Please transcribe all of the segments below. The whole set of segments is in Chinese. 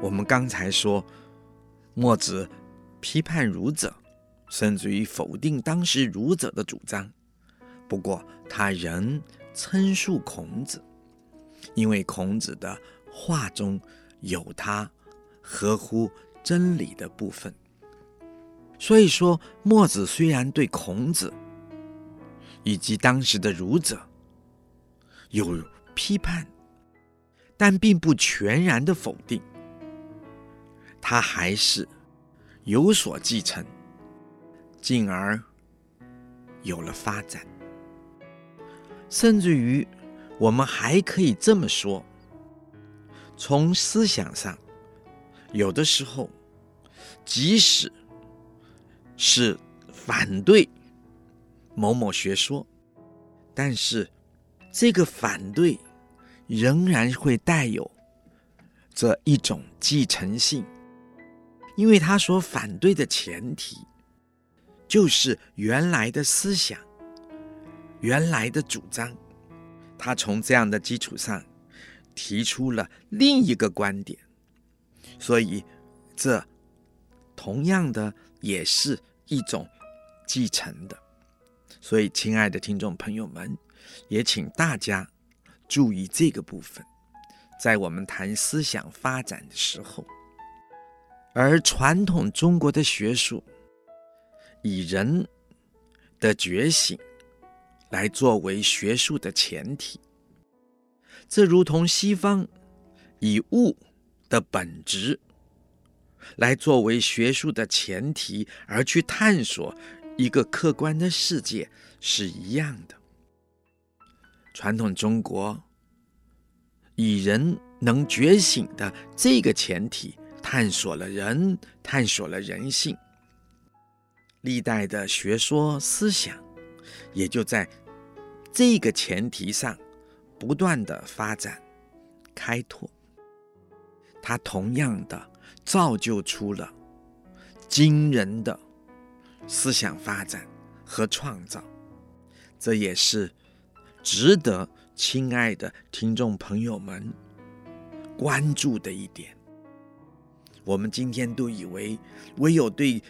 我们刚才说，墨子批判儒者，甚至于否定当时儒者的主张。不过，他仍称述孔子，因为孔子的话中有他合乎真理的部分。所以说，墨子虽然对孔子以及当时的儒者有批判，但并不全然的否定，他还是有所继承，进而有了发展。甚至于，我们还可以这么说：从思想上，有的时候，即使是反对某某学说，但是这个反对仍然会带有这一种继承性，因为他所反对的前提就是原来的思想。原来的主张，他从这样的基础上提出了另一个观点，所以这同样的也是一种继承的。所以，亲爱的听众朋友们，也请大家注意这个部分，在我们谈思想发展的时候，而传统中国的学术以人的觉醒。来作为学术的前提，这如同西方以物的本质来作为学术的前提而去探索一个客观的世界是一样的。传统中国以人能觉醒的这个前提探索了人，探索了人性，历代的学说思想。也就在这个前提上不断的发展、开拓，它同样的造就出了惊人的思想发展和创造，这也是值得亲爱的听众朋友们关注的一点。我们今天都以为唯有对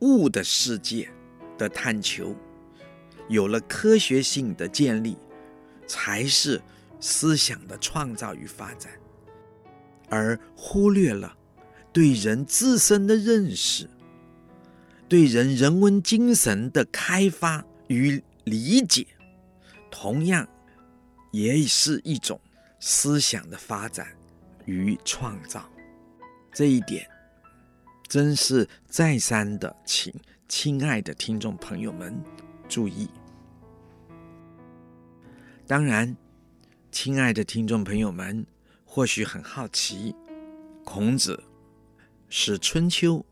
物的世界的探求。有了科学性的建立，才是思想的创造与发展，而忽略了对人自身的认识，对人人文精神的开发与理解，同样也是一种思想的发展与创造。这一点，真是再三的，请亲爱的听众朋友们。注意，当然，亲爱的听众朋友们，或许很好奇，孔子是春秋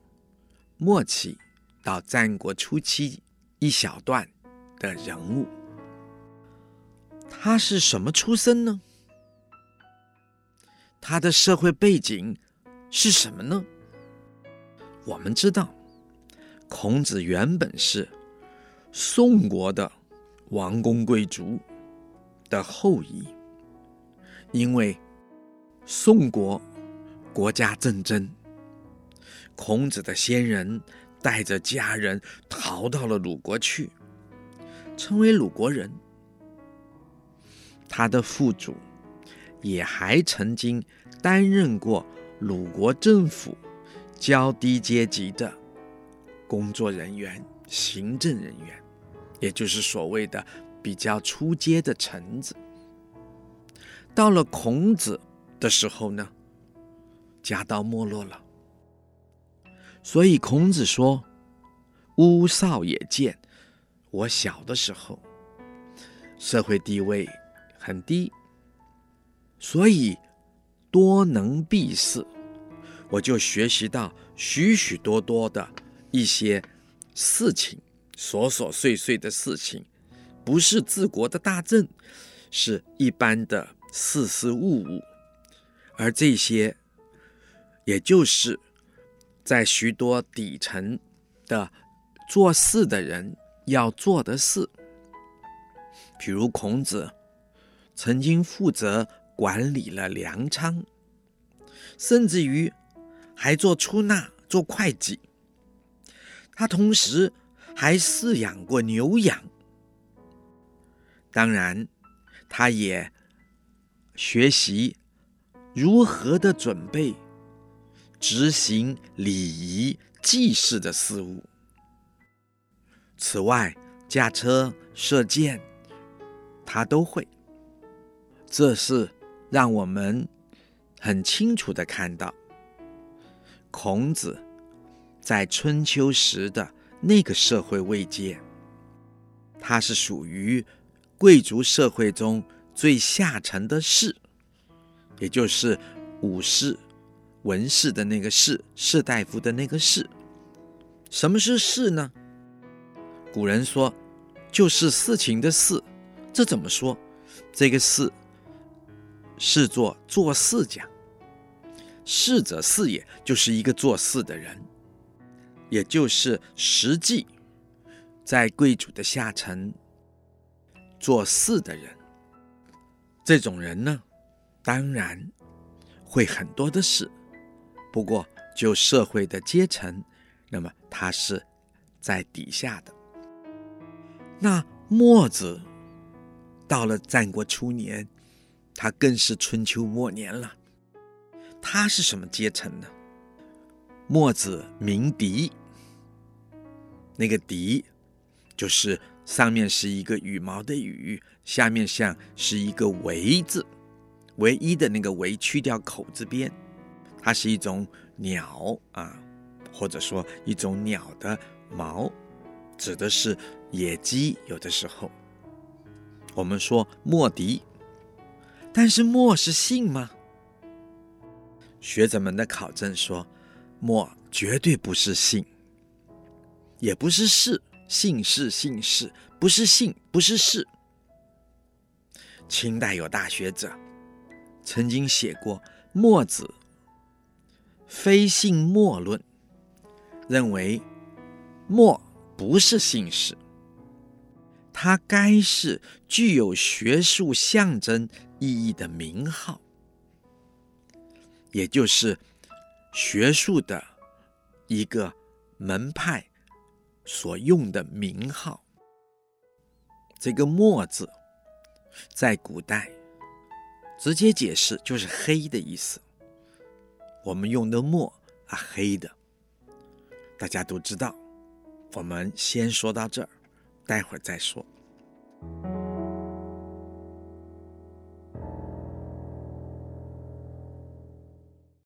末期到战国初期一小段的人物，他是什么出身呢？他的社会背景是什么呢？我们知道，孔子原本是。宋国的王公贵族的后裔，因为宋国国家政争，孔子的先人带着家人逃到了鲁国去，成为鲁国人。他的父祖也还曾经担任过鲁国政府较低阶级的工作人员、行政人员。也就是所谓的比较初阶的臣子，到了孔子的时候呢，家道没落了。所以孔子说：“吾少也贱，我小的时候社会地位很低，所以多能避世，我就学习到许许多多的一些事情。”琐琐碎碎的事情，不是治国的大政，是一般的事事物物，而这些，也就是在许多底层的做事的人要做的事。比如孔子曾经负责管理了粮仓，甚至于还做出纳、做会计。他同时还饲养过牛羊。当然，他也学习如何的准备、执行礼仪、祭祀的事物。此外，驾车、射箭，他都会。这是让我们很清楚的看到，孔子在春秋时的那个社会位阶，他是属于贵族社会中最下层的士，也就是武士、文士的那个士，士大夫的那个士。什么是士呢？古人说，就是事情的事。这怎么说？这个士是做做事讲，士者事也，就是一个做事的人，也就是实际在贵族的下层做事的人。这种人呢，当然会很多的事，不过就社会的阶层，那么他是在底下的。那墨子到了战国初年，他更是春秋末年了。他是什么阶层呢？墨子名狄，那个狄就是上面是一个羽毛的羽，下面像是一个唯字，唯一的那个唯去掉口字边，它是一种鸟啊，或者说一种鸟的毛。指的是野鸡，有的时候我们说墨狄，但是墨是姓吗？学者们的考证说，墨绝对不是姓，也不是氏，姓氏姓氏，不是姓，不是氏。清代有大学者曾经写过《墨子非姓墨论》，认为墨。不是姓氏，它该是具有学术象征意义的名号，也就是学术的一个门派所用的名号。这个“墨”字，在古代直接解释就是黑的意思。我们用的“墨”啊，黑的，大家都知道。我们先说到这儿，待会儿再说。